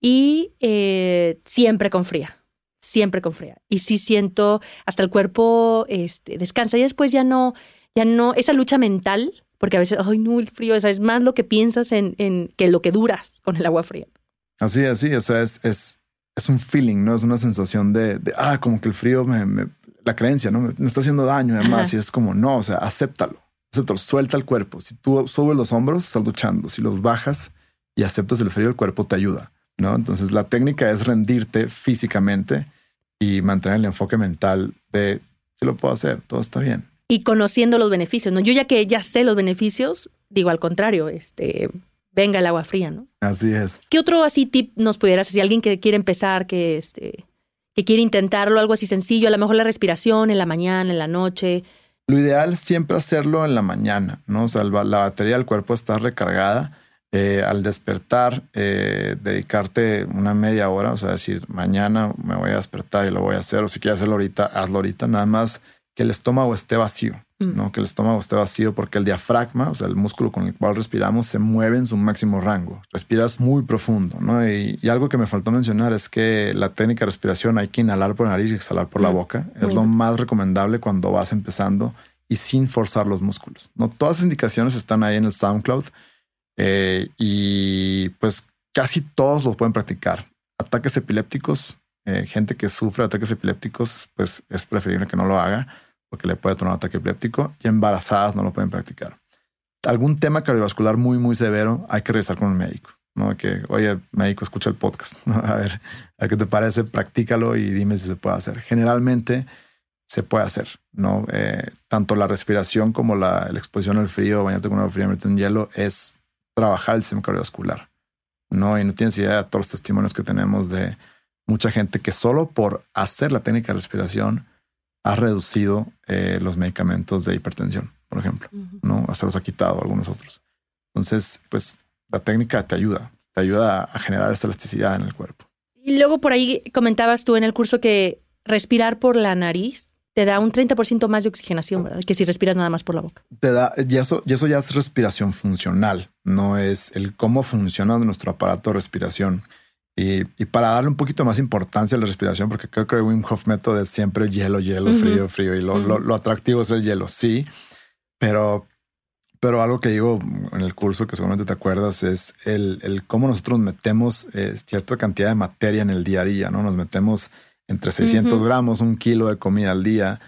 y eh, siempre con fría. Siempre con fría. Y sí siento hasta el cuerpo este, descansa y después ya no, ya no, esa lucha mental, porque a veces, ay, no, el frío, o es más lo que piensas en, en que lo que duras con el agua fría.
Así, así, o sea, es, es es un feeling, ¿no? Es una sensación de, ah, como que el frío me, la creencia, ¿no? Me, está haciendo daño además. Y es como, no, o sea, acéptalo, acéptalo, suelta el cuerpo. Si tú subes los hombros, estás luchando. Si los bajas y aceptas el frío, el cuerpo te ayuda, ¿no? Entonces la técnica es rendirte físicamente y mantener el enfoque mental de, si lo puedo hacer, todo está bien.
Y conociendo los beneficios, ¿no? Yo ya que ya sé los beneficios, digo al contrario, este, venga el agua fría, ¿no?
Así es.
¿Qué otro así tip nos pudieras Si alguien que quiere empezar, que este, que quiere intentarlo, algo así sencillo, a lo mejor la respiración en la mañana, en la noche.
Lo ideal es siempre hacerlo en la mañana, ¿no? O sea, la batería del cuerpo está recargada. Eh, al despertar, eh, dedicarte una media hora, o sea, decir, mañana me voy a despertar y lo voy a hacer, o si quieres hacerlo ahorita, hazlo ahorita, nada más que el estómago esté vacío. Mm. ¿no? Que el estómago esté vacío porque el diafragma, o sea, el músculo con el cual respiramos, se mueve en su máximo rango. Respiras muy profundo, ¿no? Y, algo que me faltó mencionar es que la técnica de respiración hay que inhalar por la nariz y exhalar por la mm. boca. Es lo más recomendable cuando vas empezando y sin forzar los músculos. No todas las indicaciones están ahí en el SoundCloud eh, y pues casi todos los pueden practicar. Ataques epilépticos, eh, gente que sufre ataques epilépticos, pues es preferible que no lo haga porque le puede tomar un ataque epiléptico y embarazadas no lo pueden practicar. Algún tema cardiovascular muy, muy severo, hay que revisar con un médico. ¿no? Que, oye, médico, escucha el podcast. A ver, a qué te parece, practícalo y dime si se puede hacer. Generalmente se puede hacer, ¿no? Eh, tanto la respiración como la, exposición al frío, bañarte con agua fría, meter un hielo, es trabajar el sistema cardiovascular, ¿no? Y no tienes idea de todos los testimonios que tenemos de mucha gente que solo por hacer la técnica de respiración ha reducido eh, los medicamentos de hipertensión, por ejemplo, ¿no? Hasta los ha quitado algunos otros. Entonces, pues la técnica te ayuda, te ayuda a generar esta elasticidad en el cuerpo.
Y luego por ahí comentabas tú en el curso que respirar por la nariz te da un 30% más de oxigenación, ¿verdad? Que si respiras nada más por la boca.
Te da, y eso, y eso ya es respiración funcional, no es el cómo funciona nuestro aparato de respiración. Y, para darle un poquito más importancia a la respiración, porque creo que el Wim Hof Method es siempre hielo, hielo, frío, frío. Y lo, lo, atractivo es el hielo, sí. Pero, pero algo que digo en el curso, que seguramente te acuerdas, es el, el cómo nosotros metemos eh, cierta cantidad de materia en el día a día, ¿no? Nos metemos entre 600 gramos, un kilo de comida al día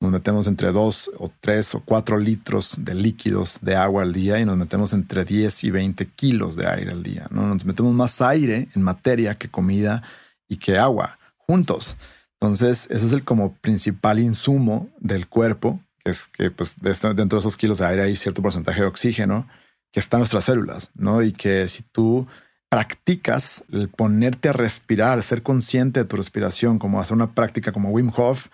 nos metemos entre dos o tres o cuatro litros de líquidos de agua al día y nos metemos entre 10 y 20 kilos de aire al día. ¿no? Nos metemos más aire en materia que comida y que agua juntos. Entonces, ese es el como principal insumo del cuerpo, que es que pues dentro de esos kilos de aire hay cierto porcentaje de oxígeno que está en nuestras células, ¿no? Y que si tú practicas el ponerte a respirar, ser consciente de tu respiración, como hacer una práctica como Wim Hof,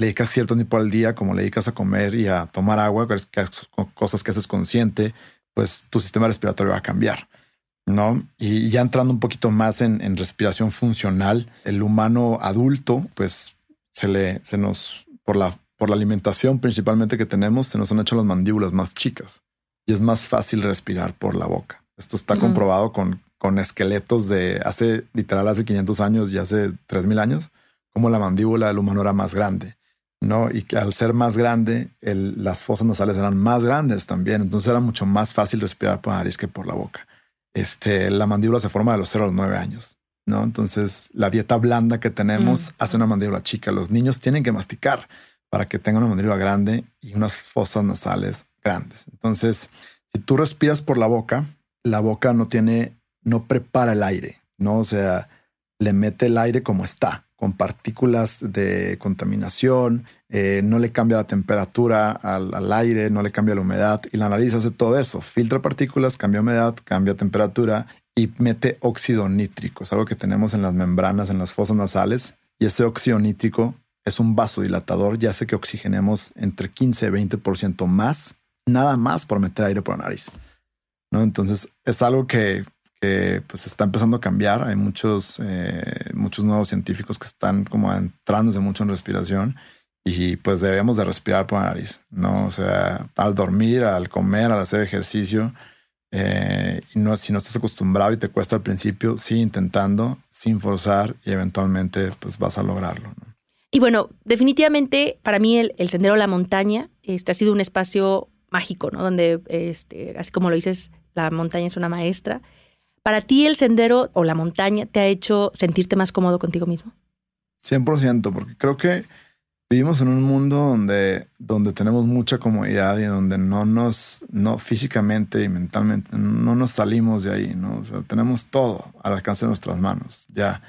le dedicas cierto tiempo al día, como le dedicas a comer y a tomar agua, cosas que haces consciente, pues tu sistema respiratorio va a cambiar. ¿no? Y ya entrando un poquito más en, respiración funcional, el humano adulto, pues se le, se nos, por la, por la alimentación principalmente que tenemos, se nos han hecho las mandíbulas más chicas y es más fácil respirar por la boca. Esto está comprobado con, con esqueletos de hace, literal, hace 500 años y hace 3000 años, como la mandíbula del humano era más grande. ¿No? Y que al ser más grande, las fosas nasales eran más grandes también. Entonces era mucho más fácil respirar por la nariz que por la boca este, la mandíbula se forma de los 0 a los 9 años. ¿no? Entonces, la dieta blanda que tenemos mm. hace una mandíbula chica. Los niños tienen que masticar para que tengan una mandíbula grande y unas fosas nasales grandes. Entonces, si tú respiras por la boca, la boca no tiene, no prepara el aire, ¿no? O sea, le mete el aire como está con partículas de contaminación, eh, no le cambia la temperatura al, aire, no le cambia la humedad y la nariz hace todo eso, filtra partículas, cambia humedad, cambia temperatura y mete óxido nítrico, es algo que tenemos en las membranas, en las fosas nasales y ese óxido nítrico es un vasodilatador y hace que oxigenemos entre 15 y 20% más, nada más por meter aire por la nariz. ¿no? Entonces es algo que que pues está empezando a cambiar. Hay muchos, eh, muchos nuevos científicos que están como entrándose mucho en respiración y pues debemos de respirar por la nariz, ¿no? O sea, al dormir, al comer, al hacer ejercicio. Eh, y no, si no estás acostumbrado y te cuesta al principio, sigue intentando, sin forzar y eventualmente pues vas a lograrlo.
Y bueno, definitivamente para mí el, el Sendero a la Montaña este, ha sido un espacio mágico, ¿no? Donde, este, así como lo dices, la montaña es una maestra ¿Para ti el sendero o la montaña te ha hecho sentirte más cómodo contigo mismo?
100%, porque creo que vivimos en un mundo donde, donde tenemos mucha comodidad y donde no nos, no físicamente y mentalmente, no nos salimos de ahí, ¿no? O sea, tenemos todo al alcance de nuestras manos, ya.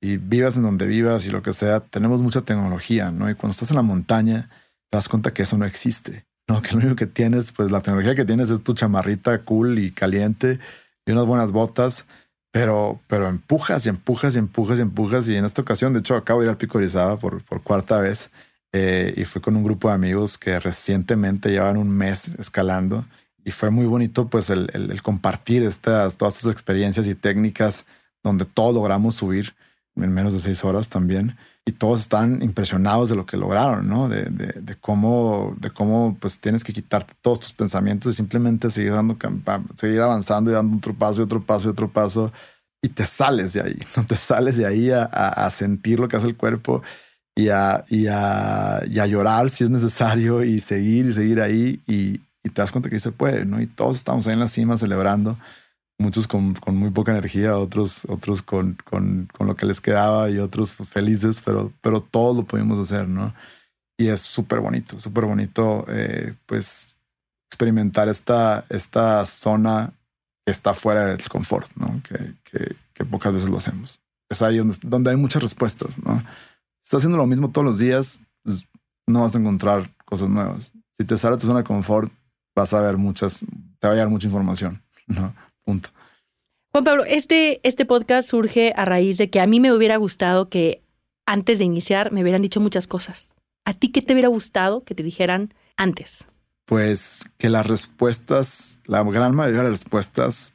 Y vivas en donde vivas y lo que sea, tenemos mucha tecnología, ¿no? Y cuando estás en la montaña, te das cuenta que eso no existe, ¿no? Que lo único que tienes, pues la tecnología que tienes es tu chamarrita cool y caliente y unas buenas botas, pero, pero empujas y empujas y empujas y empujas. Y en esta ocasión, de hecho, acabo de ir al Pico Orizaba por, por cuarta vez eh, y fui con un grupo de amigos que recientemente llevan un mes escalando y fue muy bonito pues el, el, compartir estas, todas estas experiencias y técnicas donde todos logramos subir en menos de seis horas también. Y todos están impresionados de lo que lograron, ¿no? De, de, cómo, de cómo pues tienes que quitarte todos tus pensamientos y simplemente seguir dando, seguir avanzando y dando otro paso y otro paso y otro paso. Y te sales de ahí, no te sales de ahí a, a, sentir lo que hace el cuerpo y a, y a, y a llorar si es necesario y seguir y seguir ahí. Y, y te das cuenta que se puede, ¿no? Y todos estamos ahí en la cima celebrando muchos con, con, muy poca energía, otros, otros con, con, con, lo que les quedaba y otros pues, felices, pero, pero todos lo pudimos hacer, ¿no? Y es súper bonito, súper bonito, eh, pues, experimentar esta, esta zona que está fuera del confort, ¿no? Que, que, que pocas veces lo hacemos. Es ahí donde, donde, hay muchas respuestas, ¿no? Si estás haciendo lo mismo todos los días, pues, no vas a encontrar cosas nuevas. Si te sale tu zona de confort, vas a ver muchas, te va a llegar mucha información, ¿no? Punto.
Juan Pablo, este, este podcast surge a raíz de que a mí me hubiera gustado que antes de iniciar me hubieran dicho muchas cosas. ¿A ti qué te hubiera gustado que te dijeran antes?
Pues que las respuestas, la gran mayoría de las respuestas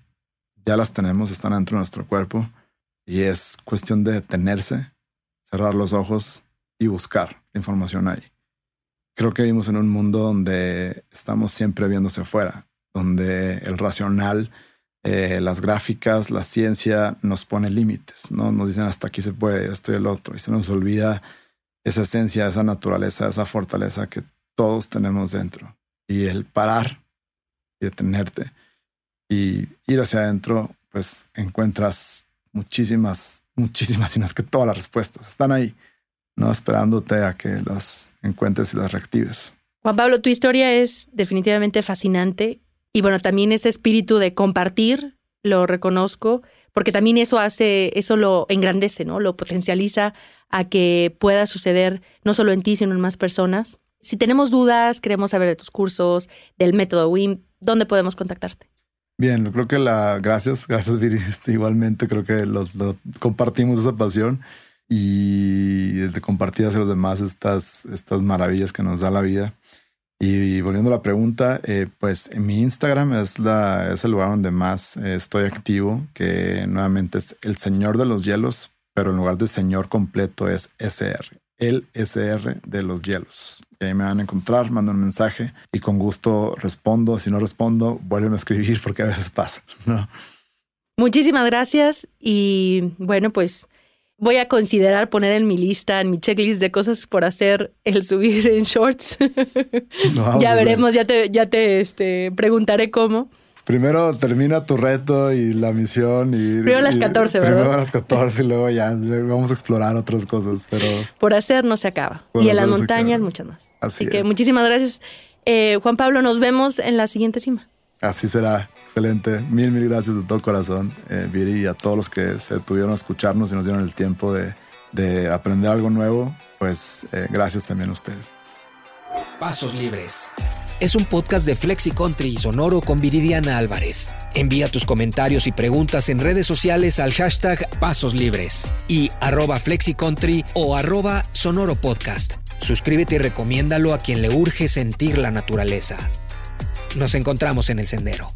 ya las tenemos, están dentro de nuestro cuerpo y es cuestión de detenerse, cerrar los ojos y buscar información ahí. Creo que vivimos en un mundo donde estamos siempre viéndose afuera, donde el racional eh, las gráficas, la ciencia nos pone límites, ¿no? Nos dicen hasta aquí se puede, esto y el otro, y se nos olvida esa esencia, esa naturaleza, esa fortaleza que todos tenemos dentro. Y el parar y detenerte y ir hacia adentro, pues encuentras muchísimas, muchísimas, sino es que todas las respuestas están ahí, ¿no? Esperándote a que las encuentres y las reactives.
Juan Pablo, tu historia es definitivamente fascinante y bueno, también ese espíritu de compartir, lo reconozco, porque también eso hace, eso lo engrandece, ¿no? Lo potencializa a que pueda suceder no solo en ti, sino en más personas. Si tenemos dudas, queremos saber de tus cursos, del método WIM, ¿dónde podemos contactarte?
Bien, creo que la gracias, gracias Viri, este, igualmente creo que los, compartimos esa pasión y de compartir hacia los demás estas, estas maravillas que nos da la vida. Y volviendo a la pregunta, eh, pues mi Instagram es, la, es el lugar donde más eh, estoy activo, que nuevamente es el Señor de los Hielos, pero en lugar de Señor completo es SR, el SR de los Hielos. Y ahí me van a encontrar, mandan un mensaje y con gusto respondo. Si no respondo, vuelven a escribir porque a veces pasa. ¿no?
Muchísimas gracias y bueno, pues voy a considerar poner en mi lista, en mi checklist de cosas por hacer, el subir en shorts. ya veremos, ya te, ya te este, preguntaré cómo.
Primero termina tu reto y la misión y...
Primero las 14, ¿verdad?
Primero las 14 y luego ya vamos a explorar otras cosas, pero...
Por hacer no se acaba. y en las montañas muchas más. Así, que muchísimas gracias. Eh, Juan Pablo, nos vemos en la siguiente cima.
Así será. Excelente. Mil, mil gracias de todo corazón, eh, Viri, y a todos los que se tuvieron a escucharnos y nos dieron el tiempo de, de aprender algo nuevo. Pues eh, gracias también a ustedes.
Pasos Libres. Es un podcast de Flexi Country Sonoro con Viridiana Álvarez. Envía tus comentarios y preguntas en redes sociales al hashtag Pasos Libres y arroba FlexiCountry o arroba Sonoro Podcast. Suscríbete y recomiéndalo a quien le urge sentir la naturaleza. Nos encontramos en el sendero.